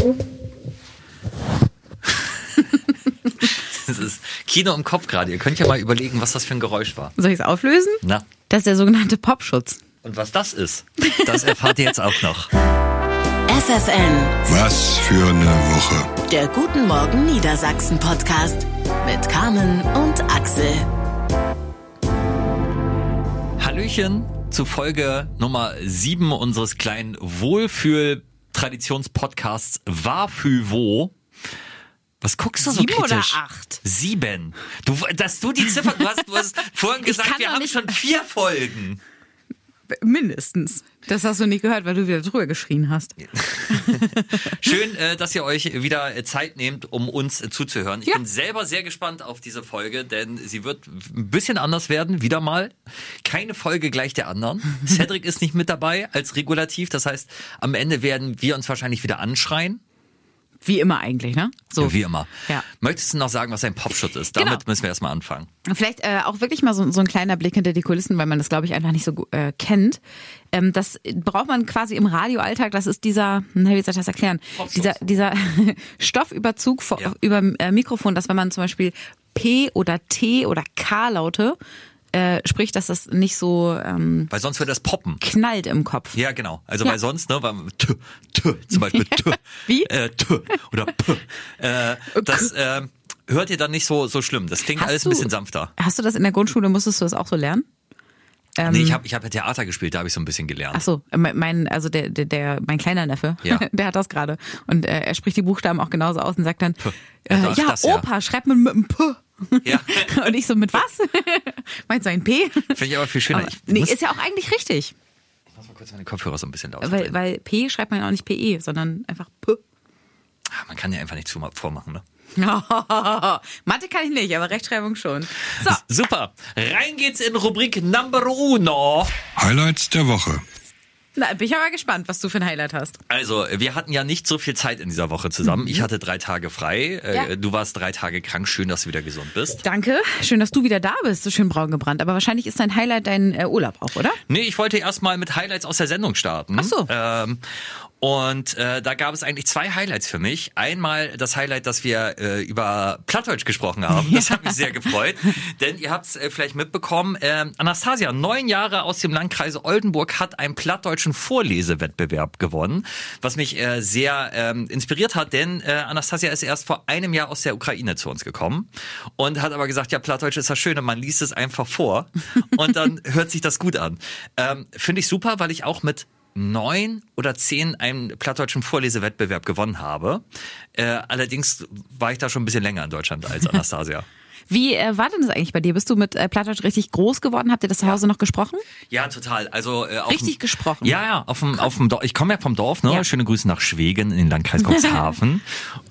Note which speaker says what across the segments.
Speaker 1: Das ist Kino im Kopf gerade. Ihr könnt ja mal überlegen, was das für ein Geräusch war.
Speaker 2: Soll ich es auflösen?
Speaker 1: Na,
Speaker 2: Das ist der sogenannte Popschutz.
Speaker 1: und was das ist, das erfahrt ihr jetzt auch noch.
Speaker 3: FFN,
Speaker 4: Was für eine Woche.
Speaker 3: der Guten Morgen Niedersachsen Podcast mit Carmen und Axel.
Speaker 1: Hallöchen zu Folge Nummer 7 unseres kleinen Wohlfühl-Traditionspodcasts War für wo. Was guckst du so
Speaker 2: Sieben oder
Speaker 1: kritisch?
Speaker 2: acht?
Speaker 1: Sieben. Du, dass du die Ziffer, du hast, du hast vorhin gesagt, wir haben schon vier Folgen.
Speaker 2: Mindestens. Das hast du nicht gehört, weil du wieder drüber geschrien hast.
Speaker 1: Schön, äh, dass ihr euch wieder Zeit nehmt, um uns zuzuhören. Ich
Speaker 2: Ja.
Speaker 1: bin selber sehr gespannt auf diese Folge, denn sie wird ein bisschen anders werden, wieder mal. Keine Folge gleich der anderen. Cedric ist nicht mit dabei als Regulativ, das heißt, am Ende werden wir uns wahrscheinlich wieder anschreien.
Speaker 2: Wie immer eigentlich, ne? So.
Speaker 1: Ja, wie immer.
Speaker 2: Ja.
Speaker 1: Möchtest du noch sagen, was ein Popschutz ist? Damit
Speaker 2: Genau.
Speaker 1: müssen wir erstmal anfangen.
Speaker 2: Vielleicht äh, auch wirklich mal so, so ein kleiner Blick hinter die Kulissen, weil man das, glaube ich, einfach nicht so äh, kennt. Ähm, das braucht man quasi im Radioalltag. Das ist dieser, na, wie soll ich das erklären?
Speaker 1: Popschutz.
Speaker 2: Dieser, dieser Stoffüberzug vor,
Speaker 1: Ja.
Speaker 2: über äh, Mikrofon, dass wenn man zum Beispiel P oder T oder K-Laute äh, spricht, dass das nicht so ähm,
Speaker 1: Weil sonst wird das poppen.
Speaker 2: knallt im Kopf.
Speaker 1: Ja, genau. Also
Speaker 2: Ja.
Speaker 1: weil sonst, ne, weil t, t, zum Beispiel t,
Speaker 2: Wie?
Speaker 1: Äh, t oder p. Äh, das äh, hört ihr dann nicht so so schlimm. Das klingt
Speaker 2: Hast
Speaker 1: alles ein bisschen sanfter.
Speaker 2: Hast du das in der Grundschule, musstest du das auch so lernen? Ähm,
Speaker 1: nee, ich habe ich hab ja Theater gespielt, da habe ich so ein bisschen gelernt.
Speaker 2: Ach so, mein, also der, der, der mein kleiner Neffe,
Speaker 1: Ja.
Speaker 2: der hat das gerade und äh, er spricht die Buchstaben auch genauso aus und sagt dann, äh,
Speaker 1: Ja,
Speaker 2: ja,
Speaker 1: das, ja.
Speaker 2: Opa, schreib mir mit einem P.
Speaker 1: Ja.
Speaker 2: Und ich so mit was? Meinst du ein P?
Speaker 1: Finde ich aber viel schöner.
Speaker 2: Aber, nee, ist ja auch eigentlich richtig,
Speaker 1: ich muss mal kurz meine Kopfhörer so ein bisschen lauter
Speaker 2: weil, weil P schreibt man ja auch nicht PE, sondern einfach P.
Speaker 1: Man kann ja einfach nicht zu vormachen, ne?
Speaker 2: Mathe kann ich nicht, aber Rechtschreibung schon. So,
Speaker 1: Super. Rein geht's in Rubrik Number Uno.
Speaker 4: Highlights der Woche.
Speaker 2: na, bin ich aber gespannt, was du für ein Highlight hast.
Speaker 1: Also, wir hatten ja nicht so viel Zeit in dieser Woche zusammen. Ich hatte drei Tage frei. Äh,
Speaker 2: Ja.
Speaker 1: Du warst drei Tage krank. Schön, dass du wieder gesund bist.
Speaker 2: Danke, schön, dass du wieder da bist, so schön braun gebrannt. Aber wahrscheinlich ist dein Highlight dein äh, Urlaub auch, oder?
Speaker 1: Nee, ich wollte erstmal mit Highlights aus der Sendung starten.
Speaker 2: Ach so.
Speaker 1: Ähm, und äh, da gab es eigentlich zwei Highlights für mich. Einmal das Highlight, dass wir äh, über Plattdeutsch gesprochen haben. Das hat mich sehr gefreut. Denn ihr habt es äh, vielleicht mitbekommen, äh, Anastasia, neun Jahre aus dem Landkreis Oldenburg, hat einen plattdeutschen Vorlesewettbewerb gewonnen, was mich äh, sehr ähm, inspiriert hat, denn äh, Anastasia ist erst vor einem Jahr aus der Ukraine zu uns gekommen und hat aber gesagt, ja, Plattdeutsch ist das Schöne, man liest es einfach vor und dann hört sich das gut an. Ähm, Finde ich super, weil ich auch mit neun oder zehn einen plattdeutschen Vorlesewettbewerb gewonnen habe. Äh, allerdings war ich da schon ein bisschen länger in Deutschland als Anastasia.
Speaker 2: Wie äh, war denn das eigentlich bei dir? Bist du mit äh, Plattdeutsch richtig groß geworden? Habt ihr das zu Hause noch gesprochen?
Speaker 1: Ja, total. Also äh, auf
Speaker 2: Richtig
Speaker 1: dem,
Speaker 2: gesprochen?
Speaker 1: Ja, ja. Auf dem, auf dem Dorf. Ich komme ja vom Dorf. Ne?
Speaker 2: Ja.
Speaker 1: Schöne Grüße nach Schwegen in den Landkreis Cuxhaven.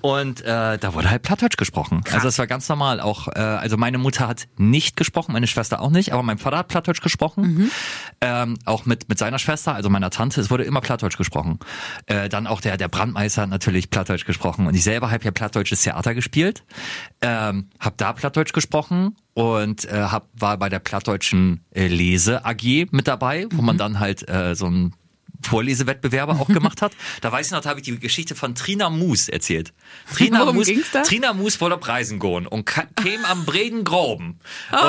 Speaker 1: und äh, da wurde halt Plattdeutsch gesprochen. Also das war ganz normal. Auch äh, also meine Mutter hat nicht gesprochen, meine Schwester auch nicht, aber mein Vater hat Plattdeutsch gesprochen.
Speaker 2: Mhm.
Speaker 1: Ähm, auch mit mit seiner Schwester, also meiner Tante. Es wurde immer Plattdeutsch gesprochen. Äh, dann auch der der Brandmeister hat natürlich Plattdeutsch gesprochen. Und ich selber habe ja plattdeutsches Theater gespielt, ähm, habe da Plattdeutsch gesprochen und äh, hab, war bei der plattdeutschen äh, Lese AG mit dabei, wo
Speaker 2: Mhm.
Speaker 1: man dann halt äh, so ein Vorlesewettbewerbe auch gemacht hat. Da weiß ich noch, da habe ich die Geschichte von Trina Moos erzählt. Trina
Speaker 2: Worum
Speaker 1: Moos? Trina Moos wollte Preisen gehen und ka- käme am Breden Groben.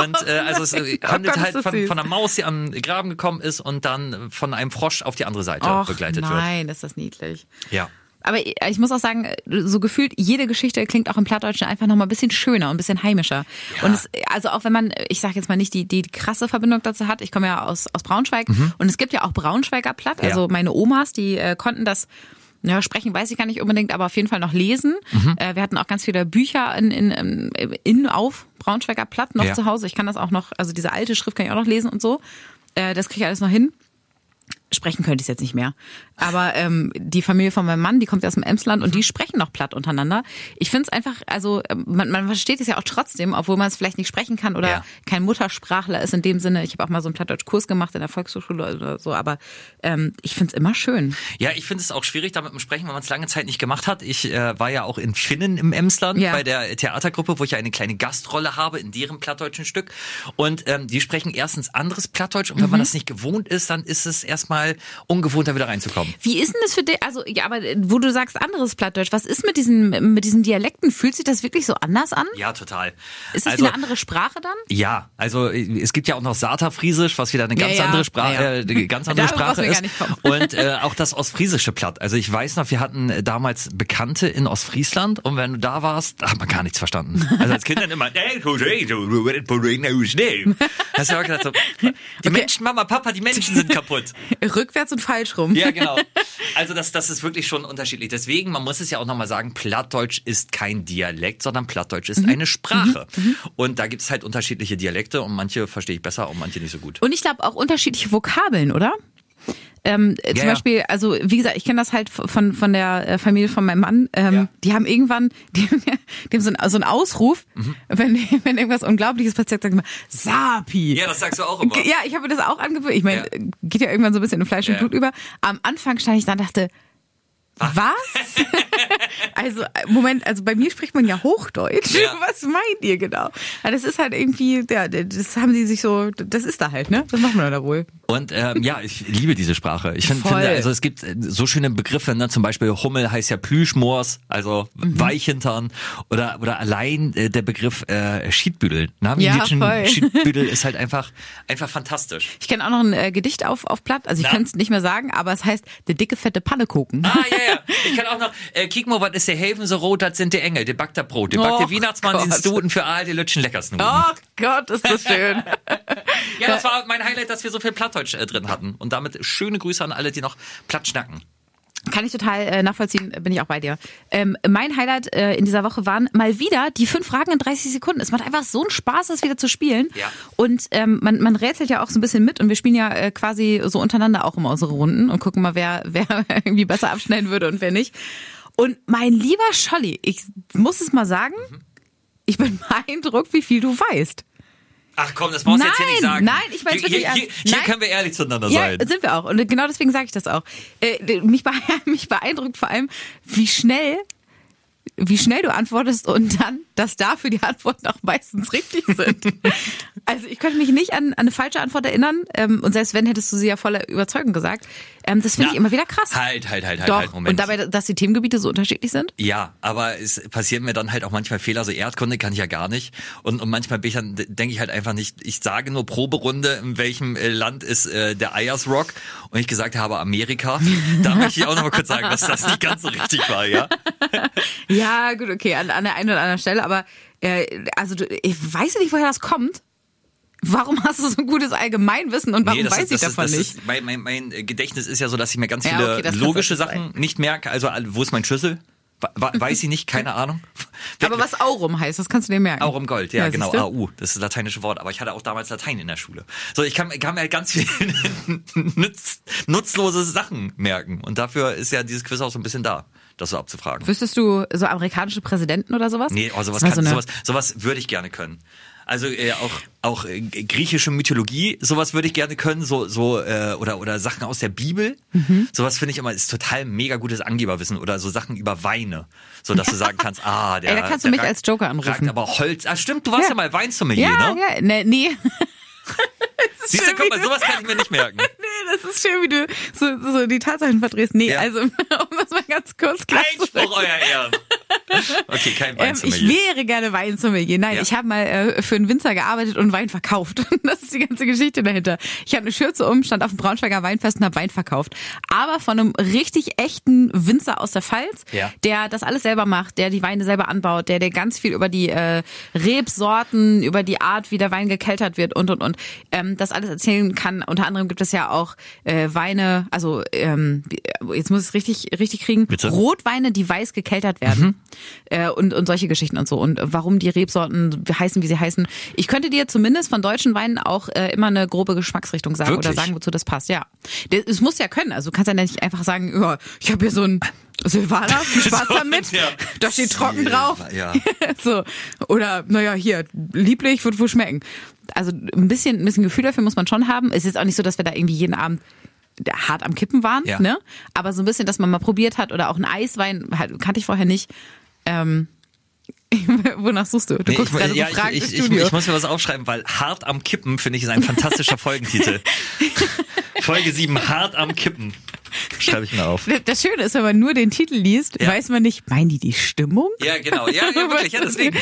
Speaker 1: Und äh, also es äh,
Speaker 2: Oh
Speaker 1: handelt halt
Speaker 2: das
Speaker 1: von, von einer Maus, die am Graben gekommen ist und dann von einem Frosch auf die andere Seite
Speaker 2: Och,
Speaker 1: begleitet wird.
Speaker 2: nein, ist das niedlich.
Speaker 1: Ja.
Speaker 2: Aber ich muss auch sagen, so gefühlt, jede Geschichte klingt auch im Plattdeutschen einfach nochmal ein bisschen schöner und ein bisschen heimischer. Und es, also auch wenn man, ich sage jetzt mal nicht die, die krasse Verbindung dazu hat, ich komme ja aus, aus Braunschweig und es gibt ja auch Braunschweiger Platt,
Speaker 1: Mhm. Ja.
Speaker 2: also meine Omas, die äh, konnten das ja, sprechen weiß ich gar nicht unbedingt, aber auf jeden Fall noch lesen.
Speaker 1: Mhm.
Speaker 2: Äh, wir hatten auch ganz viele Bücher in, in, in, in auf Braunschweiger Platt noch
Speaker 1: Ja.
Speaker 2: zu Hause. Ich kann das auch noch, also diese alte Schrift kann ich auch noch lesen und so. Äh, das kriege ich alles noch hin. Sprechen könnte ich jetzt nicht mehr. Aber ähm, die Familie von meinem Mann, die kommt aus dem Emsland und die sprechen noch platt untereinander. Ich finde es einfach, also ähm, man, man versteht es ja auch trotzdem, obwohl man es vielleicht nicht sprechen kann oder
Speaker 1: Ja.
Speaker 2: kein Muttersprachler ist in dem Sinne. Ich habe auch mal so einen Plattdeutsch-Kurs gemacht in der Volkshochschule oder so, aber ähm, ich finde es immer schön.
Speaker 1: Ja, ich finde es auch schwierig, damit zu sprechen, wenn man es lange Zeit nicht gemacht hat. Ich äh, war ja auch in Finnen im Emsland
Speaker 2: Ja.
Speaker 1: bei der Theatergruppe, wo ich ja eine kleine Gastrolle habe in deren plattdeutschen Stück. Und ähm, die sprechen erstens anderes Plattdeutsch und wenn man das nicht gewohnt ist, dann ist es erstmal mal ungewohnt, da wieder reinzukommen.
Speaker 2: Wie ist denn das für dich? Also, ja, aber wo du sagst anderes Plattdeutsch, was ist mit diesen, mit diesen Dialekten? Fühlt sich das wirklich so anders an?
Speaker 1: Ja, total.
Speaker 2: Ist das
Speaker 1: also,
Speaker 2: eine andere Sprache dann?
Speaker 1: Ja, also es gibt ja auch noch Saterfriesisch, was wieder eine ganz
Speaker 2: ja.
Speaker 1: andere Sprache,
Speaker 2: Ja, ja.
Speaker 1: äh, ganz andere Sprache ist. Und äh, auch das Ostfriesische Platt. Also ich weiß noch, wir hatten äh, damals Bekannte in Ostfriesland und wenn du da warst, hat man gar nichts verstanden. Also als Kind dann immer, hast du ja gedacht, so, die Menschen, Mama, Papa, die Menschen sind kaputt.
Speaker 2: Rückwärts und falsch rum.
Speaker 1: Ja, genau. Also das, das ist wirklich schon unterschiedlich. Deswegen, man muss es ja auch nochmal sagen, Plattdeutsch ist kein Dialekt, sondern Plattdeutsch ist eine Sprache. Und da gibt es halt unterschiedliche Dialekte und manche verstehe ich besser und manche nicht so gut.
Speaker 2: Und ich glaube auch unterschiedliche Vokabeln, oder? Ähm, äh,
Speaker 1: Ja,
Speaker 2: zum
Speaker 1: ja.
Speaker 2: Beispiel, also wie gesagt, ich kenne das halt von von der äh, Familie von meinem Mann. Ähm,
Speaker 1: Ja.
Speaker 2: Die haben irgendwann, die, haben- die haben so einen, so einen Ausruf,
Speaker 1: Mhm.
Speaker 2: wenn, wenn irgendwas Unglaubliches passiert, sagen immer Sapi.
Speaker 1: Ja, das sagst du auch immer.
Speaker 2: Ja, ich habe mir das auch angewöhnt. Ich meine,
Speaker 1: Ja.
Speaker 2: geht ja irgendwann so ein bisschen in Fleisch und
Speaker 1: Ja.
Speaker 2: Blut über. Am Anfang stand ich da und dachte, was? also, äh, Moment, also bei mir spricht man ja Hochdeutsch.
Speaker 1: Ja.
Speaker 2: Was meint ihr genau? Ja, das ist halt irgendwie, ja, das haben sie sich so, das ist da halt, ne? Das macht man da wohl.
Speaker 1: Und ähm, ja, ich liebe diese Sprache. Ich find, finde, also es gibt äh, so schöne Begriffe, ne? zum Beispiel Hummel heißt ja Plüschmoors, also
Speaker 2: Mhm.
Speaker 1: Weichhintern oder oder allein äh, der Begriff äh, Schiedbüdel. Ne?
Speaker 2: Ja.
Speaker 1: Schiedbüdel ist halt einfach einfach fantastisch.
Speaker 2: Ich kenne auch noch ein äh, Gedicht auf, auf Platt, also ich könnte es nicht mehr sagen, aber es heißt, der dicke, fette Pannekuchen.
Speaker 1: Ah, ja, ja. Ich kann auch noch, äh, kick mal, was ist der Helfen so rot, das sind die Engel, die backt der Brot, die backt der
Speaker 2: Och
Speaker 1: Weihnachtsmann, den Stuten für all die Lütschen Leckersnuten.
Speaker 2: Oh Gott, ist das schön.
Speaker 1: Ja, das war mein Highlight, dass wir so viel Plattdeutsch äh, drin hatten. Und damit schöne Grüße an alle, die noch Platt schnacken.
Speaker 2: Kann ich total äh, nachvollziehen, bin ich auch bei dir. Ähm, mein Highlight äh, in dieser Woche waren mal wieder die fünf Fragen in 30 Sekunden. Es macht einfach so einen Spaß, das wieder zu spielen.
Speaker 1: Ja.
Speaker 2: Und ähm, man, man rätselt ja auch so ein bisschen mit und wir spielen ja äh, quasi so untereinander auch immer unsere Runden und gucken mal, wer, wer irgendwie besser abschneiden würde und wer nicht. Und mein lieber Scholli, ich muss es mal sagen, ich bin beeindruckt, wie viel du weißt.
Speaker 1: Ach komm, das brauchst du jetzt hier nicht sagen.
Speaker 2: nein, ich mein's
Speaker 1: hier,
Speaker 2: wirklich
Speaker 1: hier, hier, hier
Speaker 2: Nein.
Speaker 1: können wir ehrlich zueinander
Speaker 2: Ja,
Speaker 1: sein.
Speaker 2: sind wir auch. Und genau deswegen sage ich das auch. Äh, mich, bee- mich beeindruckt vor allem, wie schnell, wie schnell du antwortest und dann, dass dafür die Antworten auch meistens richtig sind. also ich könnte mich nicht an, an eine falsche Antwort erinnern. Ähm, und selbst wenn, hättest du sie ja voller Überzeugung gesagt. Ähm, das finde ich immer wieder krass.
Speaker 1: Halt, halt, halt, halt,
Speaker 2: Doch.
Speaker 1: halt, Moment.
Speaker 2: und dabei, dass die Themengebiete so unterschiedlich sind.
Speaker 1: Ja, aber es passieren mir dann halt auch manchmal Fehler. So Erdkunde kann ich ja gar nicht. Und, und manchmal bin ich dann, denke ich halt einfach nicht, ich sage nur Proberunde, in welchem äh, Land ist äh, der Ayers Rock. Und ich gesagt habe Amerika. Da möchte ich auch noch mal kurz sagen, dass das nicht ganz so richtig war, ja?
Speaker 2: Ja, gut, okay, an, an der einen oder anderen Stelle. Aber äh, also ich weiß nicht, woher das kommt. Warum hast du so ein gutes Allgemeinwissen und warum
Speaker 1: das
Speaker 2: weiß
Speaker 1: ist,
Speaker 2: ich
Speaker 1: das
Speaker 2: davon
Speaker 1: ist,
Speaker 2: nicht?
Speaker 1: Ist, mein, mein, mein Gedächtnis ist ja so, dass ich mir ganz
Speaker 2: Ja,
Speaker 1: viele
Speaker 2: okay,
Speaker 1: logische
Speaker 2: sein.
Speaker 1: Sachen nicht merke. Also, wo ist mein Schlüssel? Weiß ich nicht, keine Ahnung.
Speaker 2: Aber was Aurum heißt, das kannst du dir merken.
Speaker 1: Aurum Gold, ja, genau,
Speaker 2: siehst du?
Speaker 1: AU, das ist das lateinische Wort, aber ich hatte auch damals Latein in der Schule. So, ich kann, kann mir halt ganz viele nutz, nutzlose Sachen merken und dafür ist ja dieses Quiz auch so ein bisschen da, das so abzufragen.
Speaker 2: Wüsstest du so amerikanische Präsidenten oder sowas?
Speaker 1: Nee, oh, sowas, kann,
Speaker 2: so eine-
Speaker 1: sowas, sowas würde ich gerne können. Also äh, auch auch äh, griechische Mythologie, sowas würde ich gerne können, so so äh, oder oder Sachen aus der Bibel.
Speaker 2: Mhm.
Speaker 1: Sowas finde ich immer ist total mega gutes Angeberwissen oder so Sachen über Weine, so dass du sagen kannst, ah, der
Speaker 2: Ey, da kannst du mich
Speaker 1: ragt-
Speaker 2: als Joker anrufen.
Speaker 1: ragt aber Holz. Ah, stimmt, du warst ja,
Speaker 2: Ja.
Speaker 1: mal Weinsommelier,
Speaker 2: Ja,
Speaker 1: ne?
Speaker 2: ja, ne, nee.
Speaker 1: Siehst du, guck mal, sowas kann ich mir nicht merken.
Speaker 2: Nee, das ist schön, wie du so, so die Tatsachen verdrehst. Nee,
Speaker 1: Ja.
Speaker 2: also, um das mal ganz kurz klar zu sagen.
Speaker 1: Einspruch, euer Ehren. Okay, kein
Speaker 2: Ähm,
Speaker 1: Weinsommelier.
Speaker 2: ich wäre gerne Weinsommelier. Nein,
Speaker 1: Ja.
Speaker 2: ich habe mal äh, für einen Winzer gearbeitet und Wein verkauft. Das ist die ganze Geschichte dahinter. Ich habe eine Schürze um, stand auf dem Braunschweiger Weinfest und habe Wein verkauft. Aber von einem richtig echten Winzer aus der Pfalz,
Speaker 1: Ja.
Speaker 2: der das alles selber macht, der die Weine selber anbaut, der der ganz viel über die äh, Rebsorten, über die Art, wie der Wein gekeltert wird und und und ähm, das alles erzählen kann. Unter anderem gibt es ja auch äh, Weine, also ähm, jetzt muss ich es richtig richtig kriegen,
Speaker 1: Bitte?
Speaker 2: Rotweine, die weiß gekeltert werden äh, und und solche Geschichten und so und warum die Rebsorten heißen, wie sie heißen. Ich könnte dir zumindest von deutschen Weinen auch äh, immer eine grobe Geschmacksrichtung sagen oder
Speaker 1: Wirklich?
Speaker 2: sagen, wozu das passt. Ja, es muss ja können. Also du kannst ja nicht einfach sagen, ja, ich habe hier so ein Silvaner, viel Spaß
Speaker 1: So,
Speaker 2: damit.
Speaker 1: ja.
Speaker 2: Da steht trocken drauf.
Speaker 1: Ja.
Speaker 2: so. Oder, naja, hier, lieblich, wird wohl schmecken. Also ein bisschen, ein bisschen Gefühl dafür muss man schon haben. Es ist auch nicht so, dass wir da irgendwie jeden Abend hart am Kippen waren,
Speaker 1: Ja.
Speaker 2: ne? Aber so ein bisschen, dass man mal probiert hat oder auch ein Eiswein, halt, kannte ich vorher nicht. Ähm, Wonach suchst du? Du
Speaker 1: Nee,
Speaker 2: guckst
Speaker 1: ich,
Speaker 2: gerade
Speaker 1: ja,
Speaker 2: so fragend
Speaker 1: ich, ich, ich, ich muss mir was aufschreiben, weil hart am Kippen finde ich ist ein fantastischer Folgentitel. Folge 7, hart am Kippen. Schreibe ich mir auf.
Speaker 2: das Schöne ist, wenn man nur den Titel liest,
Speaker 1: Ja.
Speaker 2: weiß man nicht, meinen die die Stimmung?
Speaker 1: Ja, genau. Ja, ja wirklich. Ja, deswegen.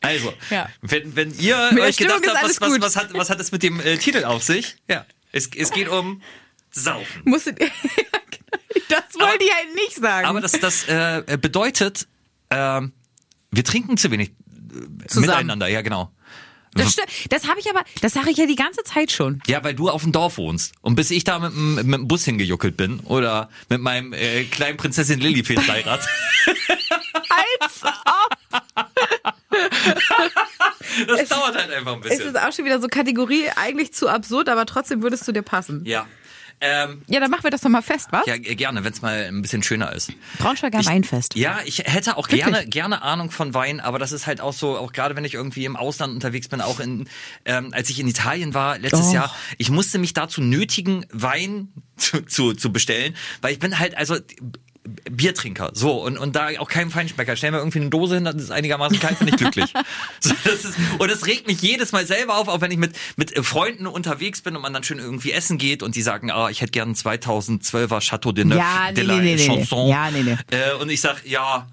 Speaker 1: Also,
Speaker 2: Ja.
Speaker 1: wenn, wenn ihr euch gedacht habt, was, was, was, hat, was hat es mit dem äh, Titel auf sich? Ja, es, es geht um Saufen.
Speaker 2: Musst du, ja, genau. das wollte ich halt nicht sagen.
Speaker 1: Aber das, das äh, bedeutet, ähm, wir trinken zu wenig äh,
Speaker 2: Zusammen.
Speaker 1: miteinander. Ja, genau.
Speaker 2: Das, sti- das habe ich aber, das sage ich ja die ganze Zeit schon.
Speaker 1: Ja, weil du auf dem Dorf wohnst. Und bis ich da mit, dem- mit dem Bus hingejuckelt bin oder mit meinem äh, kleinen Prinzessin Lillifeld Beirat,
Speaker 2: Als ob.
Speaker 1: das dauert halt einfach ein
Speaker 2: Es
Speaker 1: bisschen.
Speaker 2: ist auch schon wieder so Kategorie eigentlich zu absurd, aber trotzdem würdest du dir passen.
Speaker 1: Ja. Ähm,
Speaker 2: Ja, dann machen wir das doch mal fest, was?
Speaker 1: ja, gerne, wenn es mal ein bisschen schöner ist.
Speaker 2: Braunschweiger
Speaker 1: Ich-
Speaker 2: Weinfest.
Speaker 1: Ja, ich hätte auch
Speaker 2: Wirklich?
Speaker 1: gerne, gerne Ahnung von Wein, aber das ist halt auch so, auch gerade wenn ich irgendwie im Ausland unterwegs bin, auch in, ähm, als ich in Italien war letztes
Speaker 2: Oh.
Speaker 1: Jahr, ich musste mich dazu nötigen, Wein zu, zu, zu bestellen, weil ich bin halt, also Biertrinker, so und und da auch kein Feinschmecker. Stell mir irgendwie eine Dose hin, das ist einigermaßen kalt, bin ich glücklich. so, das ist, und es regt mich jedes Mal selber auf, auch wenn ich mit mit äh, Freunden unterwegs bin und man dann schön irgendwie essen geht und die sagen, ah, ich hätte gern einen 2012er Chateau de Neuf
Speaker 2: Ja, nee,
Speaker 1: de la
Speaker 2: nee, nee, nee.
Speaker 1: Chanson.
Speaker 2: Ja, nee, nee.
Speaker 1: Äh, und ich sag, ja,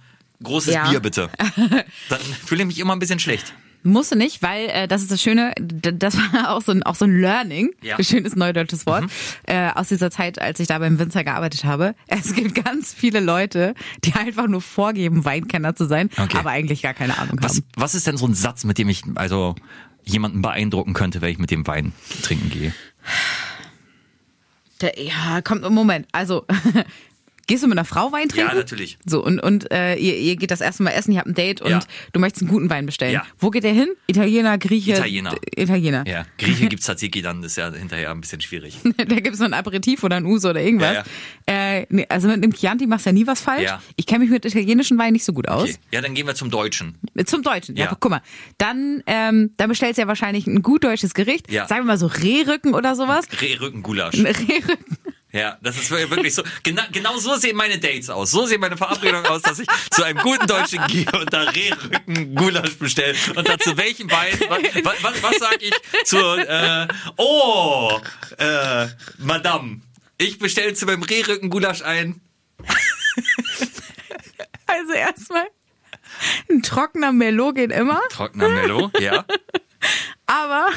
Speaker 1: großes
Speaker 2: Ja.
Speaker 1: Bier bitte. Dann fühle ich mich immer ein bisschen schlecht.
Speaker 2: Musst du nicht, weil äh, das ist das Schöne, das war auch so ein, auch so ein Learning,
Speaker 1: Ja. Mhm.
Speaker 2: schönes neudeutsches Wort, äh, aus dieser Zeit, als ich da beim Winzer gearbeitet habe. Es gibt ganz viele Leute, die einfach nur vorgeben, Weinkenner zu sein,
Speaker 1: Okay.
Speaker 2: aber eigentlich gar keine Ahnung
Speaker 1: Was,
Speaker 2: haben.
Speaker 1: was ist denn so ein Satz, mit dem ich also jemanden beeindrucken könnte, wenn ich mit dem Wein trinken gehe?
Speaker 2: Der, ja, kommt, Moment, also... Gehst du mit einer Frau Wein trinken?
Speaker 1: Ja, natürlich.
Speaker 2: So, und, und äh, ihr, ihr geht das erste Mal essen, ihr habt ein Date und
Speaker 1: Ja.
Speaker 2: du möchtest einen guten Wein bestellen.
Speaker 1: Ja.
Speaker 2: Wo geht der hin? Italiener, Grieche?
Speaker 1: Italiener.
Speaker 2: Italiener.
Speaker 1: Ja, Grieche gibt's Tzatziki, dann ist ja hinterher ein bisschen schwierig.
Speaker 2: da gibt's so ein Aperitif oder ein Uso oder irgendwas.
Speaker 1: Ja,
Speaker 2: Äh, nee, also mit dem Chianti machst du ja nie was falsch.
Speaker 1: Ja.
Speaker 2: Ich kenne mich mit italienischen Wein nicht so gut aus.
Speaker 1: Okay. Ja, dann gehen wir zum Deutschen.
Speaker 2: Zum Deutschen, ja.
Speaker 1: Ja.
Speaker 2: guck mal. Dann, ähm, dann bestellst du ja wahrscheinlich ein gut deutsches Gericht.
Speaker 1: Ja.
Speaker 2: Sagen wir mal so Rehrücken oder sowas.
Speaker 1: Rehrückengulasch.
Speaker 2: Rehrücken.
Speaker 1: Ja, das ist wirklich so. Genau, genau so sehen meine Dates aus. So sehen meine Verabredungen aus, dass ich zu einem guten Deutschen gehe und da Rehrücken-Gulasch bestelle. Und dazu welchen Wein? Was, was, was sag ich zur, äh, oh, äh, Madame, ich bestelle zu meinem Rehrücken-Gulasch ein.
Speaker 2: Also erstmal ein trockener Merlot geht immer,
Speaker 1: Trockener Mello, ja.
Speaker 2: aber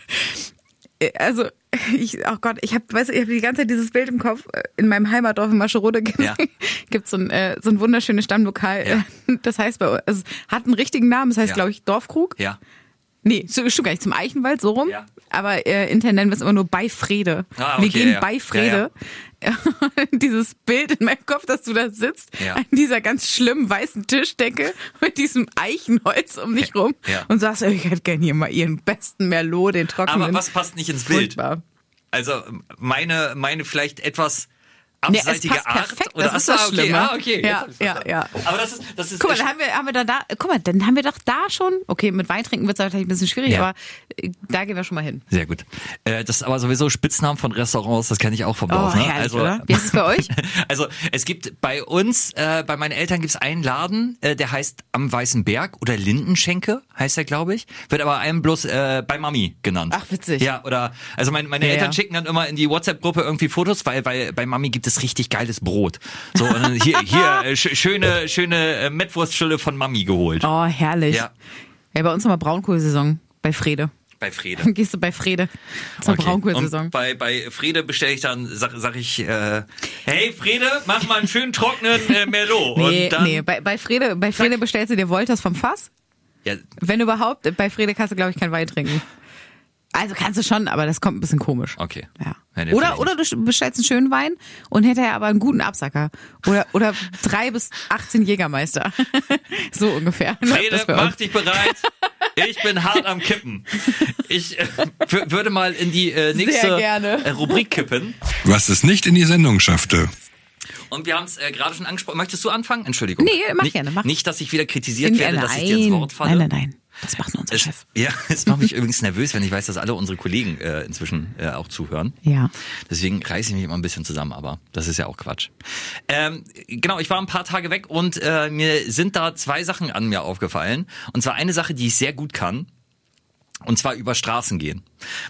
Speaker 2: also ich, oh Gott, ich habe, weißt du, ich habe die ganze Zeit dieses Bild im Kopf. In meinem Heimatdorf in Mascherode gibt
Speaker 1: Ja.
Speaker 2: es so ein, äh, so ein wunderschönes Stammlokal.
Speaker 1: Ja.
Speaker 2: Das heißt bei uns, es hat einen richtigen Namen, das heißt,
Speaker 1: Ja.
Speaker 2: glaube ich, Dorfkrug.
Speaker 1: Ja.
Speaker 2: Nee, so- stimmt gar nicht, zum Eichenwald, so rum.
Speaker 1: Ja.
Speaker 2: Aber äh, intern nennen wir es immer nur bei Frede.
Speaker 1: Ah,
Speaker 2: wir
Speaker 1: okay,
Speaker 2: gehen
Speaker 1: ja.
Speaker 2: bei Frede. Dieses Bild in meinem Kopf, dass du da sitzt,
Speaker 1: Ja.
Speaker 2: an dieser ganz schlimmen weißen Tischdecke mit diesem Eichenholz um dich rum
Speaker 1: Ja.
Speaker 2: und sagst, ich hätte gerne hier mal ihren besten Merlot, den trockenen.
Speaker 1: Aber was passt nicht ins Bild?
Speaker 2: Furchtbar.
Speaker 1: Also meine, meine vielleicht etwas abseitige
Speaker 2: passt
Speaker 1: Art
Speaker 2: perfekt,
Speaker 1: oder
Speaker 2: das ist das
Speaker 1: so, okay,
Speaker 2: Schlimme.
Speaker 1: ah, okay.
Speaker 2: Ja, ja, ja.
Speaker 1: Aber das ist das ist
Speaker 2: Guck mal, dann haben wir, haben wir da, da, guck mal, dann haben wir doch da schon, okay, mit Wein trinken wird es vielleicht ein bisschen schwierig,
Speaker 1: Ja.
Speaker 2: aber äh, da gehen wir schon mal hin.
Speaker 1: Sehr gut. Äh, das ist aber sowieso Spitznamen von Restaurants, das kenne ich auch vom Dorf.
Speaker 2: Oh,
Speaker 1: ne?
Speaker 2: herrlich, oder? Wie ist es bei euch?
Speaker 1: Also es gibt bei uns, äh, bei meinen Eltern gibt es einen Laden, äh, der heißt Am Weißen Berg oder Lindenschenke, heißt der, glaube ich. Wird aber einem bloß äh, bei Mami genannt.
Speaker 2: Ach, witzig.
Speaker 1: Ja, oder also mein, meine
Speaker 2: Ja,
Speaker 1: Eltern
Speaker 2: ja.
Speaker 1: schicken dann immer in die WhatsApp-Gruppe irgendwie Fotos, weil, weil bei Mami gibt es richtig geiles Brot. So, und hier, hier äh, sch schöne, schöne äh, Mettwurststulle von Mami geholt.
Speaker 2: Oh, herrlich.
Speaker 1: Ja.
Speaker 2: Ja, bei uns haben wir Braunkohlsaison bei Frede.
Speaker 1: Bei Frede.
Speaker 2: Dann gehst du bei Frede zur
Speaker 1: Okay.
Speaker 2: Braunkohlsaison.
Speaker 1: Bei, bei Frede bestelle ich dann, sag, sag ich, äh, hey Frede, mach mal einen schönen trockenen äh, Merlot.
Speaker 2: Nee, nee, bei, bei Frede, bei Frede bestellst du dir Wolters vom Fass.
Speaker 1: Ja,
Speaker 2: Wenn überhaupt, bei Frede kannst du, glaube ich, kein Wein trinken. Also kannst du schon, aber das kommt ein bisschen komisch.
Speaker 1: okay.
Speaker 2: Ja.
Speaker 1: Ja, nee,
Speaker 2: Oder, oder du bestellst einen schönen Wein und hinterher aber einen guten Absacker. Oder, oder drei bis 18 Jägermeister. so ungefähr. Bei
Speaker 1: mach
Speaker 2: uns.
Speaker 1: dich bereit. Ich bin hart am Kippen. Ich äh, würde mal in die äh, nächste
Speaker 2: gerne.
Speaker 1: äh, Rubrik kippen.
Speaker 4: Was es nicht in die Sendung schaffte.
Speaker 1: Und wir haben es äh, gerade schon angesprochen. Möchtest du anfangen? Entschuldigung.
Speaker 2: Nee, mach
Speaker 1: nicht,
Speaker 2: gerne, mach.
Speaker 1: Nicht, dass ich wieder kritisiert werde, dass ich dir ins
Speaker 2: nein,
Speaker 1: Wort falle.
Speaker 2: nein, nein, nein. Das macht nur unser
Speaker 1: Es,
Speaker 2: Chef.
Speaker 1: ja, es macht mich übrigens nervös, wenn ich weiß, dass alle unsere Kollegen äh, inzwischen äh, auch zuhören.
Speaker 2: Ja.
Speaker 1: Deswegen reiße ich mich immer ein bisschen zusammen, aber das ist ja auch Quatsch. Ähm, genau, ich war ein paar Tage weg und äh, mir sind da zwei Sachen an mir aufgefallen. Und zwar eine Sache, die ich sehr gut kann. Und zwar über Straßen gehen.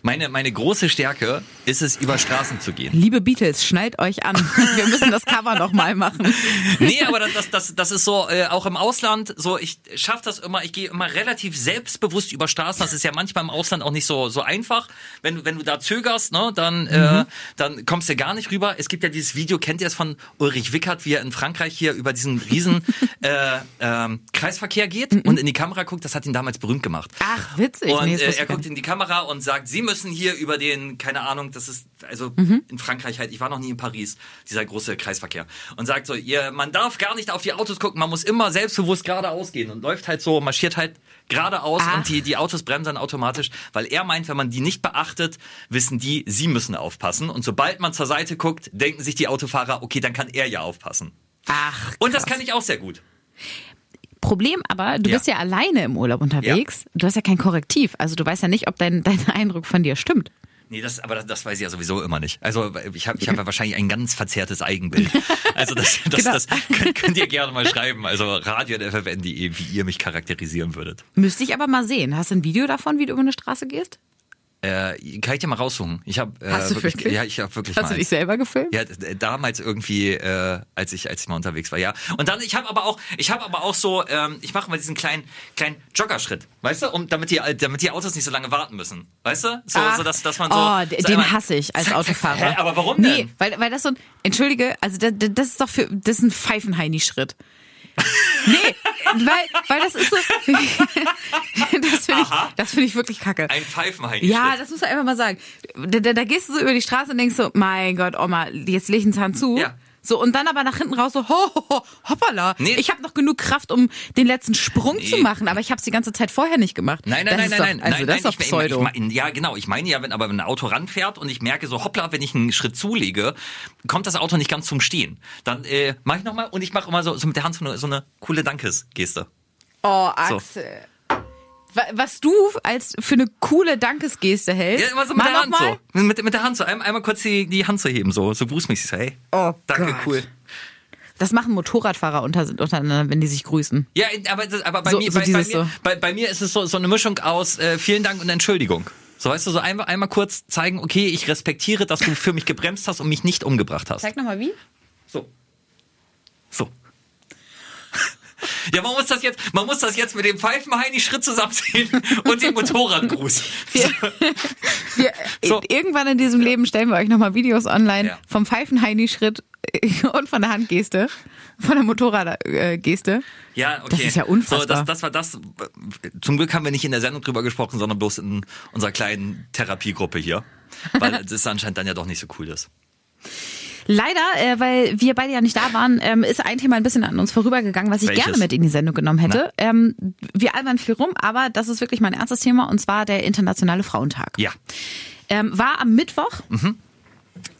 Speaker 1: Meine, meine große Stärke ist es, über Straßen zu gehen.
Speaker 2: Liebe Beatles, schnallt euch an. Wir müssen das Cover noch mal machen.
Speaker 1: Nee, aber das, das, das, das ist so, äh, auch im Ausland, so, ich schaff das immer, ich gehe immer relativ selbstbewusst über Straßen. Das ist ja manchmal im Ausland auch nicht so, so einfach. Wenn, du wenn du da zögerst, ne, dann, äh, dann kommst du gar nicht rüber. Es gibt ja dieses Video, kennt ihr es von Ulrich Wickert, wie er in Frankreich hier über diesen riesen äh, ähm, Kreisverkehr geht und in die Kamera guckt. Das hat ihn damals berühmt gemacht.
Speaker 2: Ach, witzig.
Speaker 1: Und
Speaker 2: Nee,
Speaker 1: äh, er guckt in die Kamera und sagt, Sie müssen hier über den, keine Ahnung, das ist, also
Speaker 2: Mhm.
Speaker 1: in Frankreich halt, ich war noch nie in Paris, dieser große Kreisverkehr. Und sagt so, ihr, man darf gar nicht auf die Autos gucken, man muss immer selbstbewusst geradeaus gehen und läuft halt so, marschiert halt geradeaus
Speaker 2: Ach.
Speaker 1: und die, die Autos bremsen dann automatisch, weil er meint, wenn man die nicht beachtet, wissen die, sie müssen aufpassen. Und sobald man zur Seite guckt, denken sich die Autofahrer, okay, dann kann er ja aufpassen.
Speaker 2: Ach,
Speaker 1: Und das
Speaker 2: krass.
Speaker 1: kann ich auch sehr gut.
Speaker 2: Problem aber, du
Speaker 1: Ja.
Speaker 2: bist ja alleine im Urlaub unterwegs. Du hast ja kein Korrektiv. Also du weißt ja nicht, ob dein, dein Eindruck von dir stimmt.
Speaker 1: Nee, das, aber das, das weiß ich ja sowieso immer nicht. Also ich habe ich hab ja wahrscheinlich ein ganz verzerrtes Eigenbild. Also das, das,
Speaker 2: Genau.
Speaker 1: das könnt, könnt ihr gerne mal schreiben. Also radio.ffn.de, wie ihr mich charakterisieren würdet.
Speaker 2: Müsste ich aber mal sehen. Hast du ein Video davon, wie du über eine Straße gehst?
Speaker 1: Äh, kann ich dir mal raussuchen? Ich habe äh,
Speaker 2: Hast du wirklich?
Speaker 1: Ja, ich habe wirklich
Speaker 2: Hast
Speaker 1: mal
Speaker 2: du dich
Speaker 1: eins.
Speaker 2: selber gefilmt?
Speaker 1: Ja, damals irgendwie, äh, als ich als ich mal unterwegs war, ja. Und dann, ich habe aber auch, ich habe aber auch so, ähm, ich mache mal diesen kleinen kleinen Joggerschritt, weißt du, um damit die damit die Autos nicht so lange warten müssen, weißt du, so,
Speaker 2: Ach,
Speaker 1: so dass dass man so.
Speaker 2: oh,
Speaker 1: so
Speaker 2: den
Speaker 1: einmal-
Speaker 2: hasse ich als Autofahrer.
Speaker 1: Hä, aber warum
Speaker 2: Nee,
Speaker 1: denn?
Speaker 2: weil, weil das so ein, entschuldige, also das, das ist doch für, das ist ein Pfeifenheini-Schritt. Nee, weil, weil das ist so, das finde ich, das finde ich wirklich kacke.
Speaker 1: Ein Pfeifenheini.
Speaker 2: Ja, das muss man einfach mal sagen. Da, da, da gehst du so über die Straße und denkst so, mein Gott, Oma, jetzt leg ich einen Zahn zu.
Speaker 1: Ja.
Speaker 2: So, und dann aber nach hinten raus so, ho, ho, ho hoppala.
Speaker 1: Nee.
Speaker 2: Ich habe noch genug Kraft, um den letzten Sprung
Speaker 1: Nee.
Speaker 2: zu machen, aber ich habe es die ganze Zeit vorher nicht gemacht.
Speaker 1: Nein, nein,
Speaker 2: das
Speaker 1: nein,
Speaker 2: ist
Speaker 1: nein,
Speaker 2: doch,
Speaker 1: nein,
Speaker 2: Also
Speaker 1: nein,
Speaker 2: das ist
Speaker 1: nein,
Speaker 2: doch
Speaker 1: ich,
Speaker 2: Pseudo.
Speaker 1: Ich, mein, ja, genau. Ich meine ja, wenn aber wenn ein Auto ranfährt und ich merke so, hoppla, wenn ich einen Schritt zulege, kommt das Auto nicht ganz zum Stehen. Dann äh, mache ich nochmal und ich mache immer so, so mit der Hand so eine, so eine coole Dankesgeste.
Speaker 2: Oh,
Speaker 1: So.
Speaker 2: Axel. Wa- Was du als für eine coole Dankesgeste hältst.
Speaker 1: Ja, immer so mit
Speaker 2: Mal
Speaker 1: der Hand
Speaker 2: noch mal.
Speaker 1: so. Mit, mit der Hand so. Einmal, einmal kurz die, die Hand zu heben, so, so grußmäßig. So, hey,
Speaker 2: Oh
Speaker 1: danke,
Speaker 2: Gott.
Speaker 1: cool.
Speaker 2: Das machen Motorradfahrer unter, untereinander, wenn die sich grüßen.
Speaker 1: Ja, aber, aber bei,
Speaker 2: So-
Speaker 1: mir,
Speaker 2: so
Speaker 1: bei, bei, mir,
Speaker 2: so.
Speaker 1: bei, bei mir ist es so, so eine Mischung aus äh, vielen Dank und Entschuldigung. So weißt du, so einmal, einmal kurz zeigen, okay, ich respektiere, dass du für mich gebremst hast und mich nicht umgebracht hast.
Speaker 2: Zeig nochmal wie.
Speaker 1: So. So. Ja, man muss das jetzt, man muss das jetzt mit dem Pfeifenheini-Schritt zusammenziehen und dem Motorradgruß.
Speaker 2: Wir, wir,
Speaker 1: So.
Speaker 2: Irgendwann in diesem Leben stellen wir euch nochmal Videos online
Speaker 1: Ja.
Speaker 2: vom Pfeifenheini-Schritt und von der Handgeste, von der Motorradgeste.
Speaker 1: Ja, okay.
Speaker 2: Das ist ja unfassbar.
Speaker 1: So, das, das war das. Zum Glück haben wir nicht in der Sendung drüber gesprochen, sondern bloß in unserer kleinen Therapiegruppe hier. Weil das anscheinend dann ja doch nicht so cool ist.
Speaker 2: Leider, äh, weil wir beide ja nicht da waren, ähm, ist ein Thema ein bisschen an uns vorübergegangen, was ich
Speaker 1: Welches?
Speaker 2: gerne mit in die Sendung genommen hätte. Ähm, wir albern viel rum, aber das ist wirklich mein ernstes Thema und zwar der Internationale Frauentag.
Speaker 1: Ja.
Speaker 2: Ähm, war am Mittwoch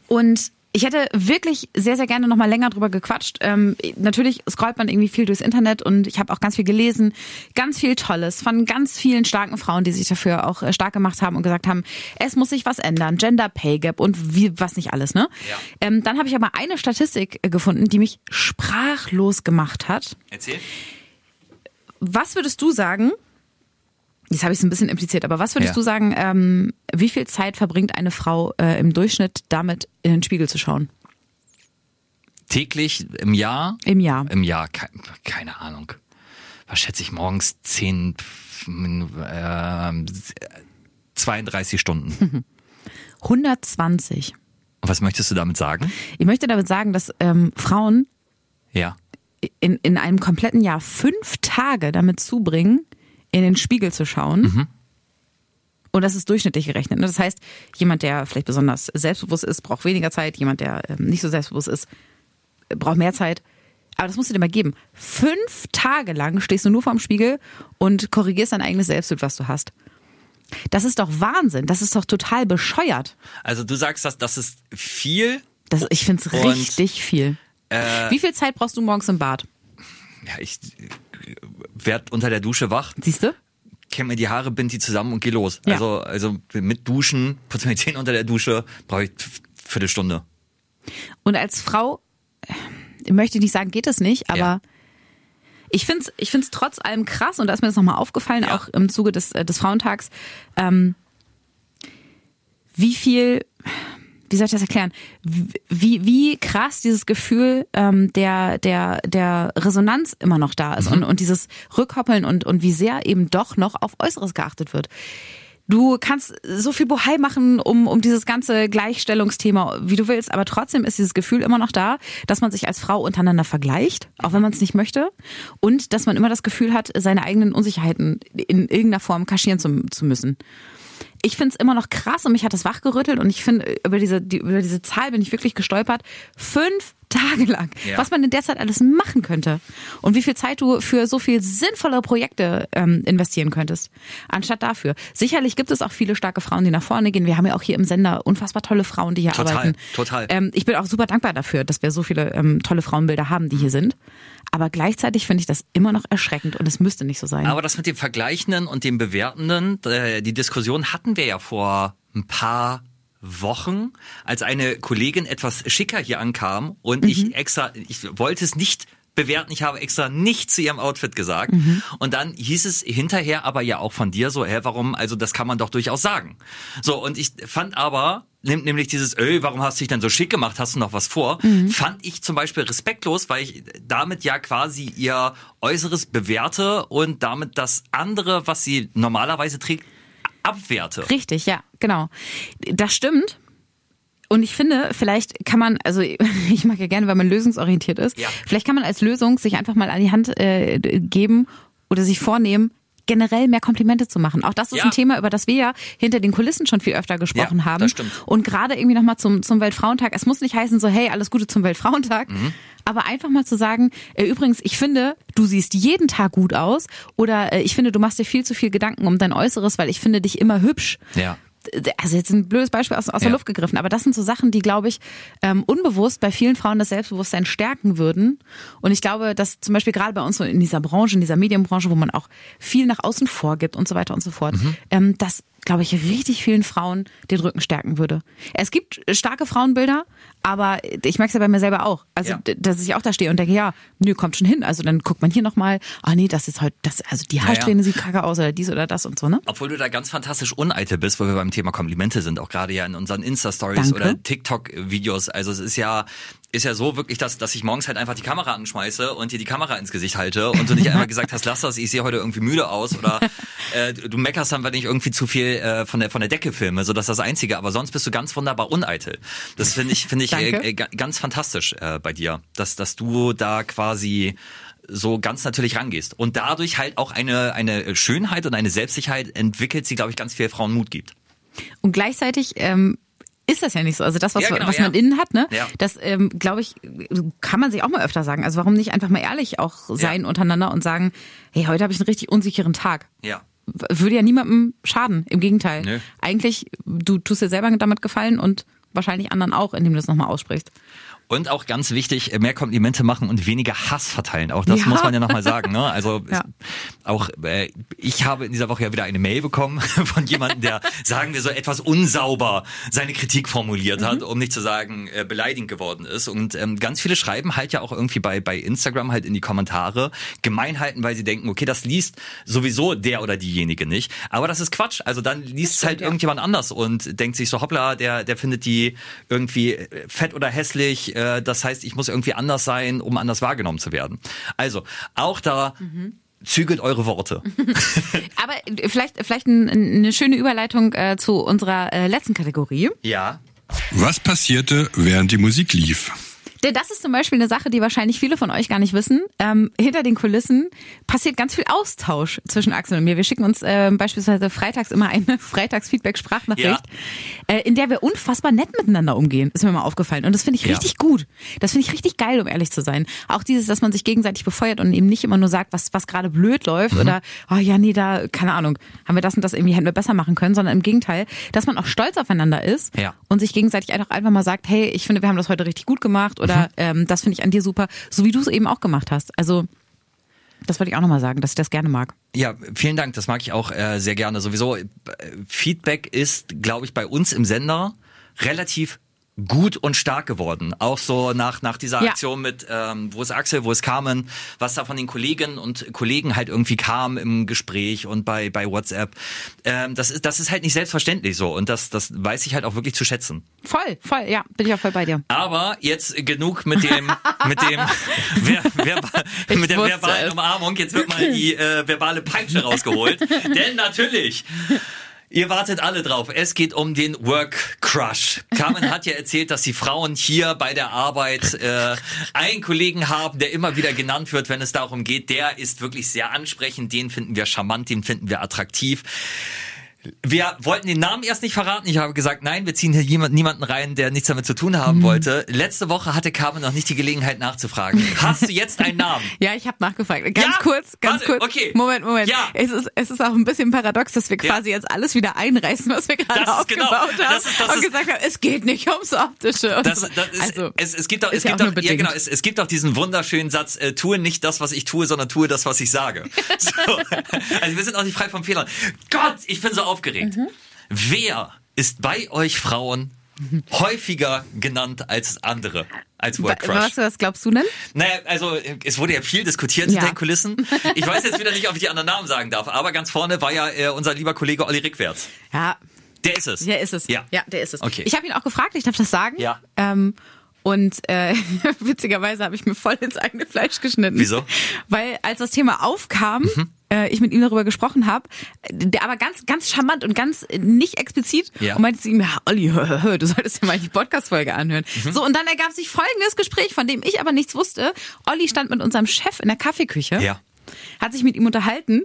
Speaker 2: und ich hätte wirklich sehr, sehr gerne noch mal länger drüber gequatscht. Ähm, natürlich scrollt man irgendwie viel durchs Internet und ich habe auch ganz viel gelesen, ganz viel Tolles von ganz vielen starken Frauen, die sich dafür auch äh, stark gemacht haben und gesagt haben, es muss sich was ändern, Gender Pay Gap und wie was nicht alles. Ne?
Speaker 1: Ja.
Speaker 2: Ähm, dann habe ich aber eine Statistik äh, gefunden, die mich sprachlos gemacht hat.
Speaker 1: Erzähl.
Speaker 2: Was würdest du sagen? Jetzt habe ich es ein bisschen impliziert, aber was würdest
Speaker 1: Ja.
Speaker 2: du sagen, ähm, wie viel Zeit verbringt eine Frau äh, im Durchschnitt damit, in den Spiegel zu schauen?
Speaker 1: Täglich im Jahr?
Speaker 2: Im Jahr.
Speaker 1: Im Jahr, ke keine Ahnung. Was schätze ich morgens? 10, äh, 32 Stunden.
Speaker 2: 120.
Speaker 1: Und was möchtest du damit sagen?
Speaker 2: Ich möchte damit sagen, dass ähm, Frauen
Speaker 1: Ja.
Speaker 2: in, in einem kompletten Jahr fünf Tage damit zubringen, in den Spiegel zu schauen.
Speaker 1: Mhm.
Speaker 2: Und das ist durchschnittlich gerechnet. ne? Das heißt, jemand, der vielleicht besonders selbstbewusst ist, braucht weniger Zeit. Jemand, der ähm, nicht so selbstbewusst ist, äh, braucht mehr Zeit. Aber das musst du dir mal geben. Fünf Tage lang stehst du nur vorm Spiegel und korrigierst dein eigenes Selbstbild, was du hast. Das ist doch Wahnsinn. Das ist doch total bescheuert.
Speaker 1: Also du sagst, dass das ist viel.
Speaker 2: Das, ich finde es richtig viel.
Speaker 1: Äh,
Speaker 2: Wie viel Zeit brauchst du morgens im Bad?
Speaker 1: ja, ich werd unter der Dusche wach.
Speaker 2: Siehst du?
Speaker 1: kämme mir die Haare, bind die zusammen und geh los.
Speaker 2: Ja.
Speaker 1: Also, also mit Duschen, putze mir die Zähne unter der Dusche, brauche ich Viertelstunde.
Speaker 2: Und als Frau, ich möchte nicht sagen, geht es nicht, aber
Speaker 1: Ja.
Speaker 2: ich finde es ich find's trotz allem krass, und da ist mir das nochmal aufgefallen,
Speaker 1: Ja.
Speaker 2: auch im Zuge des, äh, des Frauentags, ähm, wie viel, wie soll ich das erklären, wie, wie krass dieses Gefühl ähm, der, der, der Resonanz immer noch da ist und, und dieses Rückkoppeln und, und wie sehr eben doch noch auf Äußeres geachtet wird. Du kannst so viel Bohai machen um, um dieses ganze Gleichstellungsthema, wie du willst, aber trotzdem ist dieses Gefühl immer noch da, dass man sich als Frau untereinander vergleicht, auch wenn man es nicht möchte, und dass man immer das Gefühl hat, seine eigenen Unsicherheiten in irgendeiner Form kaschieren zu, zu müssen. Ich finde es immer noch krass und mich hat das wachgerüttelt und ich finde, über diese, die, über diese Zahl bin ich wirklich gestolpert. Fünf Tage lang.
Speaker 1: Ja.
Speaker 2: Was man in der Zeit alles machen könnte. Und wie viel Zeit du für so viel sinnvollere Projekte ähm, investieren könntest. Anstatt dafür. Sicherlich gibt es auch viele starke Frauen, die nach vorne gehen. Wir haben ja auch hier im Sender unfassbar tolle Frauen, die hier
Speaker 1: Total,
Speaker 2: arbeiten.
Speaker 1: total.
Speaker 2: Ähm, ich bin auch super dankbar dafür, dass wir so viele ähm, tolle Frauenbilder haben, die hier sind. Aber gleichzeitig finde ich das immer noch erschreckend und es müsste nicht so sein.
Speaker 1: Aber das mit dem Vergleichenden und dem Bewertenden, äh, die Diskussion hatten wir ja vor ein paar Wochen, als eine Kollegin etwas schicker hier ankam und
Speaker 2: Mhm.
Speaker 1: ich extra, ich wollte es nicht bewerten, ich habe extra nicht zu ihrem Outfit gesagt.
Speaker 2: Mhm.
Speaker 1: Und dann hieß es hinterher aber ja auch von dir so, hä, warum, also das kann man doch durchaus sagen. So, und ich fand aber, nehm- nämlich dieses, ey, warum hast du dich denn so schick gemacht, hast du noch was vor,
Speaker 2: Mhm.
Speaker 1: fand ich zum Beispiel respektlos, weil ich damit ja quasi ihr Äußeres bewerte und damit das andere, was sie normalerweise trägt, abwerte.
Speaker 2: Richtig, ja, genau. Das stimmt. Und ich finde, vielleicht kann man, also ich mag ja gerne, wenn man lösungsorientiert ist,
Speaker 1: Ja.
Speaker 2: vielleicht kann man als Lösung sich einfach mal an die Hand äh, geben oder sich vornehmen, generell mehr Komplimente zu machen. Auch das ist
Speaker 1: Ja.
Speaker 2: ein Thema, über das wir ja hinter den Kulissen schon viel öfter gesprochen
Speaker 1: Ja,
Speaker 2: haben.
Speaker 1: das stimmt.
Speaker 2: Und gerade irgendwie nochmal zum, zum Weltfrauentag. Es muss nicht heißen so, hey, alles Gute zum Weltfrauentag.
Speaker 1: Mhm.
Speaker 2: Aber einfach mal zu sagen, äh, übrigens, ich finde, du siehst jeden Tag gut aus. Oder äh, ich finde, du machst dir viel zu viel Gedanken um dein Äußeres, weil ich finde dich immer hübsch
Speaker 1: Ja.
Speaker 2: also jetzt ein blödes Beispiel aus, aus der
Speaker 1: Ja.
Speaker 2: Luft gegriffen, aber das sind so Sachen, die, glaube ich, ähm, unbewusst bei vielen Frauen das Selbstbewusstsein stärken würden. Und ich glaube, dass zum Beispiel gerade bei uns so in dieser Branche, in dieser Medienbranche, wo man auch viel nach außen vorgibt und so weiter und so fort,
Speaker 1: Mhm.
Speaker 2: ähm, das glaube ich, richtig vielen Frauen den Rücken stärken würde. Es gibt starke Frauenbilder, aber ich merke es ja bei mir selber auch. Also,
Speaker 1: Ja.
Speaker 2: dass ich auch da stehe und denke, ja, nö, kommt schon hin. Also dann guckt man hier nochmal, ah nee, das ist heute, das, also die Haarsträhne sieht kacke aus oder dies oder das und so, ne?
Speaker 1: Obwohl du da ganz fantastisch uneitel bist, wo wir beim Thema Komplimente sind, auch gerade ja in unseren Insta-Stories oder TikTok-Videos. Also es ist ja, ist ja so wirklich, dass, dass ich morgens halt einfach die Kamera anschmeiße und dir die Kamera ins Gesicht halte und du nicht einmal gesagt hast, lass das, ich sehe heute irgendwie müde aus oder äh, du meckerst dann, wenn ich irgendwie zu viel äh, von der von der Decke filme, so dass das Einzige. Aber sonst bist du ganz wunderbar uneitel. Das finde ich finde ich äh, äh, ga- ganz fantastisch äh, bei dir, dass dass du da quasi so ganz natürlich rangehst und dadurch halt auch eine eine Schönheit und eine Selbstsicherheit entwickelt, die glaube ich ganz vielen Frauen Mut gibt.
Speaker 2: Und gleichzeitig ähm, ist das ja nicht so. Also das, was,
Speaker 1: Ja, genau,
Speaker 2: was
Speaker 1: ja.
Speaker 2: man innen hat, ne?
Speaker 1: Ja.
Speaker 2: Das, ähm, glaube ich, kann man sich auch mal öfter sagen. Also warum nicht einfach mal ehrlich auch sein untereinander und sagen, hey, heute habe ich einen richtig unsicheren Tag.
Speaker 1: Ja.
Speaker 2: Würde ja niemandem schaden. Im Gegenteil.
Speaker 1: Nö.
Speaker 2: Eigentlich, du tust dir selber damit gefallen und wahrscheinlich anderen auch, indem du es nochmal aussprichst.
Speaker 1: Und auch ganz wichtig, mehr Komplimente machen und weniger Hass verteilen. Auch das
Speaker 2: Ja.
Speaker 1: muss man ja nochmal sagen. Ne? Also
Speaker 2: Ja.
Speaker 1: auch äh, ich habe in dieser Woche ja wieder eine Mail bekommen von jemandem, der, sagen wir so, etwas unsauber seine Kritik formuliert hat, um nicht zu sagen, äh, beleidigend geworden ist. Und ähm, ganz viele schreiben halt ja auch irgendwie bei, bei Instagram halt in die Kommentare Gemeinheiten, weil sie denken, okay, das liest sowieso der oder diejenige nicht. Aber das ist Quatsch. Also dann liest es halt irgendjemand anders und denkt sich so, hoppla, der, der findet die irgendwie äh, fett oder hässlich. Äh, das heißt, ich muss irgendwie anders sein, um anders wahrgenommen zu werden. Also, auch da zügelt eure Worte.
Speaker 2: Aber äh, vielleicht, vielleicht ein, eine schöne Überleitung äh, zu unserer äh, letzten Kategorie.
Speaker 1: Ja.
Speaker 4: Was passierte, während die Musik lief?
Speaker 2: Denn das ist zum Beispiel eine Sache, die wahrscheinlich viele von euch gar nicht wissen. Ähm, hinter den Kulissen passiert ganz viel Austausch zwischen Axel und mir. Wir schicken uns ähm, beispielsweise freitags immer eine Freitags-Feedback-Sprachnachricht, äh, in der wir unfassbar nett miteinander umgehen. Ist mir mal aufgefallen. Und das finde ich
Speaker 1: Ja.
Speaker 2: richtig gut. Das finde ich richtig geil, um ehrlich zu sein. Auch dieses, dass man sich gegenseitig befeuert und eben nicht immer nur sagt, was, was gerade blöd läuft
Speaker 1: Mhm.
Speaker 2: oder, oh ja, nee, da, keine Ahnung, haben wir das und das irgendwie hätten wir besser machen können, sondern im Gegenteil, dass man auch stolz aufeinander ist
Speaker 1: Ja.
Speaker 2: und sich gegenseitig einfach, einfach mal sagt, hey, ich finde, wir haben das heute richtig gut gemacht oder ähm, das finde ich an dir super, so wie du es eben auch gemacht hast. Also Das wollte ich auch nochmal sagen, dass ich das gerne mag.
Speaker 1: Ja, vielen Dank. Das mag ich auch äh, sehr gerne. Sowieso, äh, Feedback ist, glaube ich, bei uns im Sender relativ gut und stark geworden. Auch so nach, nach dieser
Speaker 2: Ja.
Speaker 1: Aktion mit, ähm, wo ist Axel, wo ist Carmen, was da von den Kolleginnen und Kollegen halt irgendwie kam im Gespräch und bei, bei WhatsApp. Ähm, das, ist, das ist halt nicht selbstverständlich so und das, das weiß ich halt auch wirklich zu schätzen.
Speaker 2: Voll, voll, ja, bin ich auch voll bei dir.
Speaker 1: Aber jetzt genug mit dem, mit dem, ver, verba-
Speaker 2: Ich
Speaker 1: mit der verbalen
Speaker 2: es.
Speaker 1: Umarmung. Jetzt wird mal die äh, verbale Peitsche rausgeholt. Denn natürlich. Ihr wartet alle drauf. Es geht um den Work Crush. Carmen hat ja erzählt, dass die Frauen hier bei der Arbeit äh, einen Kollegen haben, der immer wieder genannt wird, wenn es darum geht. Der ist wirklich sehr ansprechend. Den finden wir charmant, den finden wir attraktiv. Wir wollten den Namen erst nicht verraten. Ich habe gesagt, nein, wir ziehen hier jemand, niemanden rein, der nichts damit zu tun haben wollte. Letzte Woche hatte Carmen noch nicht die Gelegenheit nachzufragen. Hast du jetzt einen Namen?
Speaker 2: Ja, ich habe nachgefragt. Ganz
Speaker 1: Ja?
Speaker 2: kurz, ganz
Speaker 1: Warte,
Speaker 2: kurz.
Speaker 1: okay.
Speaker 2: Moment, Moment.
Speaker 1: Ja.
Speaker 2: Es ist, es ist auch ein bisschen paradox, dass wir
Speaker 1: Ja.
Speaker 2: quasi jetzt alles wieder einreißen, was wir gerade
Speaker 1: genau-
Speaker 2: aufgebaut haben.
Speaker 1: das ist- das
Speaker 2: und
Speaker 1: ist-
Speaker 2: gesagt haben, es geht nicht ums Optische. Und
Speaker 1: Das,
Speaker 2: so.
Speaker 1: das ist,
Speaker 2: also,
Speaker 1: es, es gibt es
Speaker 2: ja auch
Speaker 1: ja genau, es, es gibt doch diesen wunderschönen Satz, äh, tue nicht das, was ich tue, sondern tue das, was ich sage. So. Also wir sind auch nicht frei von Fehlern. Gott, ich bin so aufgeregt.
Speaker 2: Mhm.
Speaker 1: Wer ist bei euch Frauen häufiger genannt als andere, als Work
Speaker 2: Wa-
Speaker 1: Crush?
Speaker 2: Was, was glaubst du denn?
Speaker 1: Naja, also es wurde ja viel diskutiert
Speaker 2: Ja.
Speaker 1: hinter den Kulissen. Ich weiß jetzt wieder nicht, ob ich die anderen Namen sagen darf, aber ganz vorne war ja äh, unser lieber Kollege Olli Rickwärts.
Speaker 2: Ja,
Speaker 1: Der ist es.
Speaker 2: der ist es.
Speaker 1: Ja.
Speaker 2: ja der ist es.
Speaker 1: Okay.
Speaker 2: Ich habe ihn auch gefragt, ich darf das sagen.
Speaker 1: Ja.
Speaker 2: Ähm, und äh, witzigerweise habe ich mir voll ins eigene Fleisch geschnitten.
Speaker 1: Wieso? Mhm.
Speaker 2: Weil als das Thema aufkam, äh, ich mit ihm darüber gesprochen habe, der aber ganz, ganz charmant und ganz äh, nicht explizit
Speaker 1: Ja.
Speaker 2: und meinte zu ihm, ja, Olli, hör, hör, du solltest dir mal die Podcast-Folge anhören.
Speaker 1: Mhm.
Speaker 2: So, und dann ergab sich folgendes Gespräch, von dem ich aber nichts wusste. Olli stand mit unserem Chef in der Kaffeeküche,
Speaker 1: Ja.
Speaker 2: hat sich mit ihm unterhalten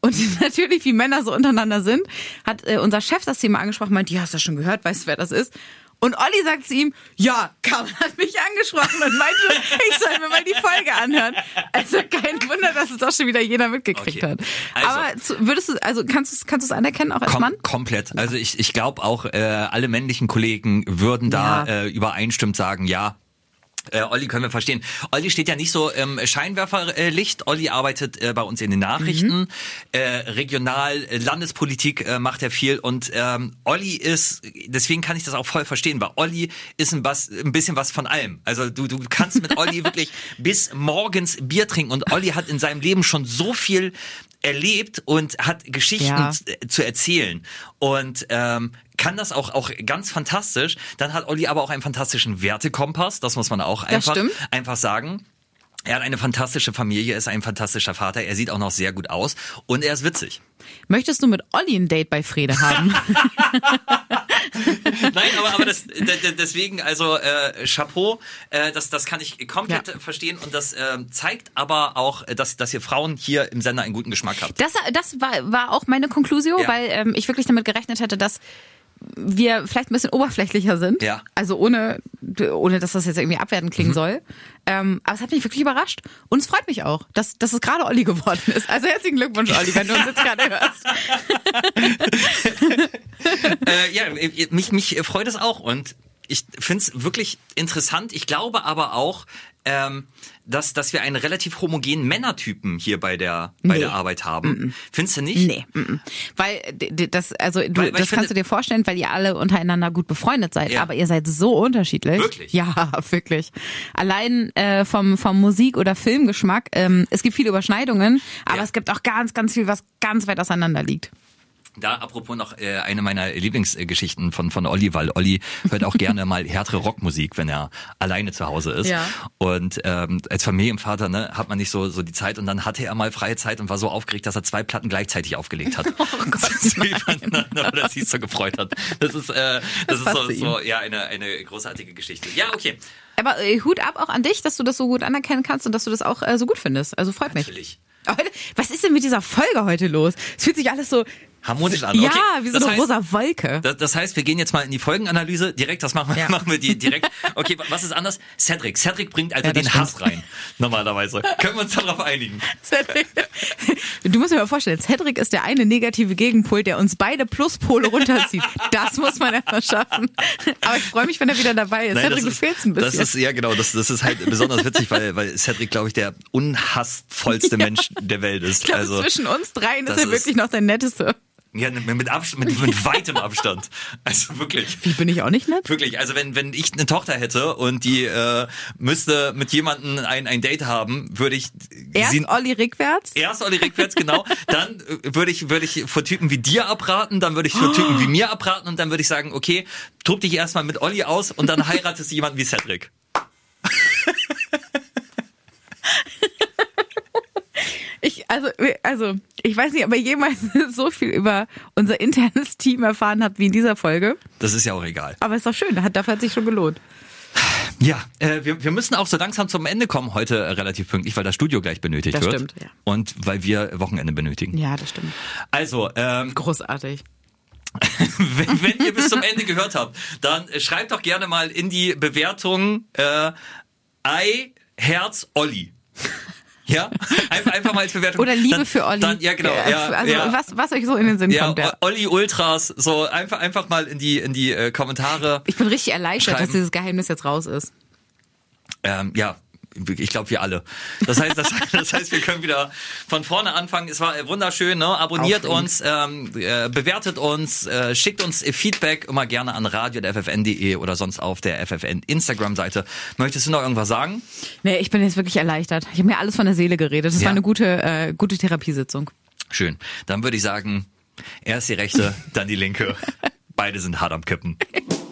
Speaker 2: und natürlich, wie Männer so untereinander sind, hat äh, unser Chef das Thema angesprochen, meint, ja, hast du das schon gehört, weißt du, wer das ist? Und Olli sagt zu ihm, ja, Carmen hat mich angesprochen und meinte, ich soll mir mal die Folge anhören. Also kein Wunder, dass es doch schon wieder jeder mitgekriegt
Speaker 1: Okay.
Speaker 2: hat.
Speaker 1: Also-
Speaker 2: Aber würdest du, also kannst du es kannst du es anerkennen, auch als
Speaker 1: Kom
Speaker 2: Mann?
Speaker 1: komplett. Also ich, ich glaube auch, äh, alle männlichen Kollegen würden da
Speaker 2: Ja.
Speaker 1: äh, übereinstimmend sagen, ja. Äh, Olli können wir verstehen. Olli steht ja nicht so im Scheinwerferlicht. Olli arbeitet äh, bei uns in den Nachrichten.
Speaker 2: Mhm.
Speaker 1: Äh, regional, äh, Landespolitik äh, macht er viel. Und ähm, Olli ist, deswegen kann ich das auch voll verstehen, weil Olli ist ein, was, ein bisschen was von allem. Also du, du kannst mit Olli wirklich bis morgens Bier trinken. Und Olli hat in seinem Leben schon so viel erlebt und hat Geschichten
Speaker 2: Ja.
Speaker 1: z- zu erzählen und ähm, kann das auch auch ganz fantastisch. Dann hat Olli aber auch einen fantastischen Wertekompass, das muss man auch einfach einfach sagen. Er hat eine fantastische Familie, ist ein fantastischer Vater, er sieht auch noch sehr gut aus und er ist witzig.
Speaker 2: Möchtest du mit Olli ein Date bei Frede haben?
Speaker 1: Nein, aber, aber das, deswegen, also äh, Chapeau, äh, das, das kann ich komplett
Speaker 2: Ja.
Speaker 1: verstehen und das ähm, zeigt aber auch, äh, dass, dass ihr Frauen hier im Sender einen guten Geschmack habt.
Speaker 2: Das, das war, war auch meine Konklusion,
Speaker 1: Ja.
Speaker 2: weil ähm, ich wirklich damit gerechnet hätte, dass wir vielleicht ein bisschen oberflächlicher sind.
Speaker 1: Ja.
Speaker 2: Also ohne, ohne dass das jetzt irgendwie abwertend klingen
Speaker 1: Mhm.
Speaker 2: soll. Ähm, aber es hat mich wirklich überrascht. Und es freut mich auch, dass, dass es gerade Olli geworden ist. Also herzlichen Glückwunsch, Olli, wenn du uns jetzt gerade hörst.
Speaker 1: Äh, ja, mich, mich freut es auch und ich finde es wirklich interessant. Ich glaube aber auch, ähm, dass, dass wir einen relativ homogenen Männertypen hier bei der, bei
Speaker 2: Nee.
Speaker 1: der Arbeit haben. Findest du nicht?
Speaker 2: Nee, mm, mm. weil das also du,
Speaker 1: Weil- weil
Speaker 2: das kannst du dir vorstellen, weil ihr alle untereinander gut befreundet seid,
Speaker 1: Ja.
Speaker 2: aber ihr seid so unterschiedlich.
Speaker 1: Wirklich?
Speaker 2: Ja, wirklich. Allein äh, vom vom Musik oder Filmgeschmack, ähm, es gibt viele Überschneidungen, aber
Speaker 1: Ja.
Speaker 2: es gibt auch ganz ganz viel, was ganz weit auseinander liegt.
Speaker 1: Da apropos noch äh, eine meiner Lieblingsgeschichten von, von Olli, weil Olli hört auch gerne mal härtere Rockmusik, wenn er alleine zu Hause ist.
Speaker 2: Ja.
Speaker 1: Und ähm, als Familienvater ne, hat man nicht so, so die Zeit und dann hatte er mal freie Zeit und war so aufgeregt, dass er zwei Platten gleichzeitig aufgelegt hat. Oh
Speaker 2: Gott,
Speaker 1: Übereinander, weil er sich so gefreut hat. Das ist, äh, das ist
Speaker 2: passt
Speaker 1: so, so ja, eine, eine großartige Geschichte. Ja, okay.
Speaker 2: Aber äh, Hut ab auch an dich, dass du das so gut anerkennen kannst und dass du das auch äh, so gut findest. Also freut mich.
Speaker 1: Natürlich.
Speaker 2: Was ist denn mit dieser Folge heute los? Es fühlt sich alles so
Speaker 1: Harmonisch an.
Speaker 2: Ja,
Speaker 1: okay.
Speaker 2: wie so
Speaker 1: das
Speaker 2: eine
Speaker 1: heißt,
Speaker 2: rosa Wolke.
Speaker 1: Das, das heißt, wir gehen jetzt mal in die Folgenanalyse. Direkt, das machen wir,
Speaker 2: Ja.
Speaker 1: machen wir die direkt. Okay, was ist anders? Cedric. Cedric bringt also
Speaker 2: Ja,
Speaker 1: den
Speaker 2: stimmt.
Speaker 1: Hass rein. Normalerweise. Können wir uns darauf einigen?
Speaker 2: Cedric. Du musst dir mal vorstellen, Cedric ist der eine negative Gegenpol, der uns beide Pluspole runterzieht. Das muss man erstmal schaffen. Aber ich freue mich, wenn er wieder dabei ist.
Speaker 1: Nein,
Speaker 2: Cedric,
Speaker 1: das
Speaker 2: du
Speaker 1: ist-
Speaker 2: fehlst ein bisschen.
Speaker 1: Das ist, ja genau, das, das ist halt besonders witzig, weil, weil Cedric, glaube ich, der unhassvollste Mensch der Welt ist.
Speaker 2: ich glaube,
Speaker 1: also,
Speaker 2: zwischen uns dreien ist er wirklich noch der netteste.
Speaker 1: Ja, mit, Abstand, mit, mit weitem Abstand. Also wirklich.
Speaker 2: Wie bin ich auch nicht nett?
Speaker 1: Wirklich, also wenn, wenn ich eine Tochter hätte und die äh, müsste mit jemandem ein, ein Date haben, würde ich
Speaker 2: Erst
Speaker 1: sie
Speaker 2: Olli rückwärts.
Speaker 1: erst Olli rückwärts, genau, dann äh, würde ich, würde ich vor Typen wie dir abraten, dann würde ich vor Typen wie mir abraten und dann würde ich sagen, okay, tob dich erstmal mit Olli aus und dann heiratest du jemanden wie Cedric.
Speaker 2: Ich, also, also, ich weiß nicht, ob ihr jemals so viel über unser internes Team erfahren habt wie in dieser Folge.
Speaker 1: Das ist ja auch egal.
Speaker 2: Aber ist doch schön, hat- dafür hat sich schon gelohnt.
Speaker 1: Ja, äh, wir, wir müssen auch so langsam zum Ende kommen heute äh, relativ pünktlich, weil das Studio gleich benötigt
Speaker 2: Das
Speaker 1: wird.
Speaker 2: stimmt, ja.
Speaker 1: Und weil wir Wochenende benötigen.
Speaker 2: Ja, das stimmt.
Speaker 1: Also, ähm,
Speaker 2: Großartig.
Speaker 1: wenn, wenn ihr bis zum Ende gehört habt, dann schreibt doch gerne mal in die Bewertung äh, Ei, Herz, Olli. Ja, einfach, einfach mal als Bewertung.
Speaker 2: Oder Liebe
Speaker 1: dann,
Speaker 2: für Olli.
Speaker 1: Dann, ja, genau.
Speaker 2: Ja,
Speaker 1: Ja,
Speaker 2: also,
Speaker 1: ja.
Speaker 2: Was, was euch so in den Sinn
Speaker 1: ja,
Speaker 2: kommt. Ja.
Speaker 1: Olli Ultras, so einfach, einfach mal in die, in die äh, Kommentare.
Speaker 2: Ich bin richtig erleichtert, dass dieses Geheimnis jetzt raus ist.
Speaker 1: Ähm, ja, ich glaube wir alle. Das heißt, das, das heißt, wir können wieder von vorne anfangen. Es war äh, wunderschön. Ne? Abonniert
Speaker 2: Aufregend.
Speaker 1: uns, ähm, äh, bewertet uns, äh, schickt uns Feedback immer gerne an radio.ffn.de oder sonst auf der FFN Instagram-Seite. Möchtest du noch irgendwas sagen?
Speaker 2: Nee, ich bin jetzt wirklich erleichtert. Ich habe mir alles von der Seele geredet. Das
Speaker 1: Ja.
Speaker 2: war eine gute, äh, gute Therapiesitzung.
Speaker 1: Schön. Dann würde ich sagen, erst die rechte, dann die linke. Beide sind hart am Kippen.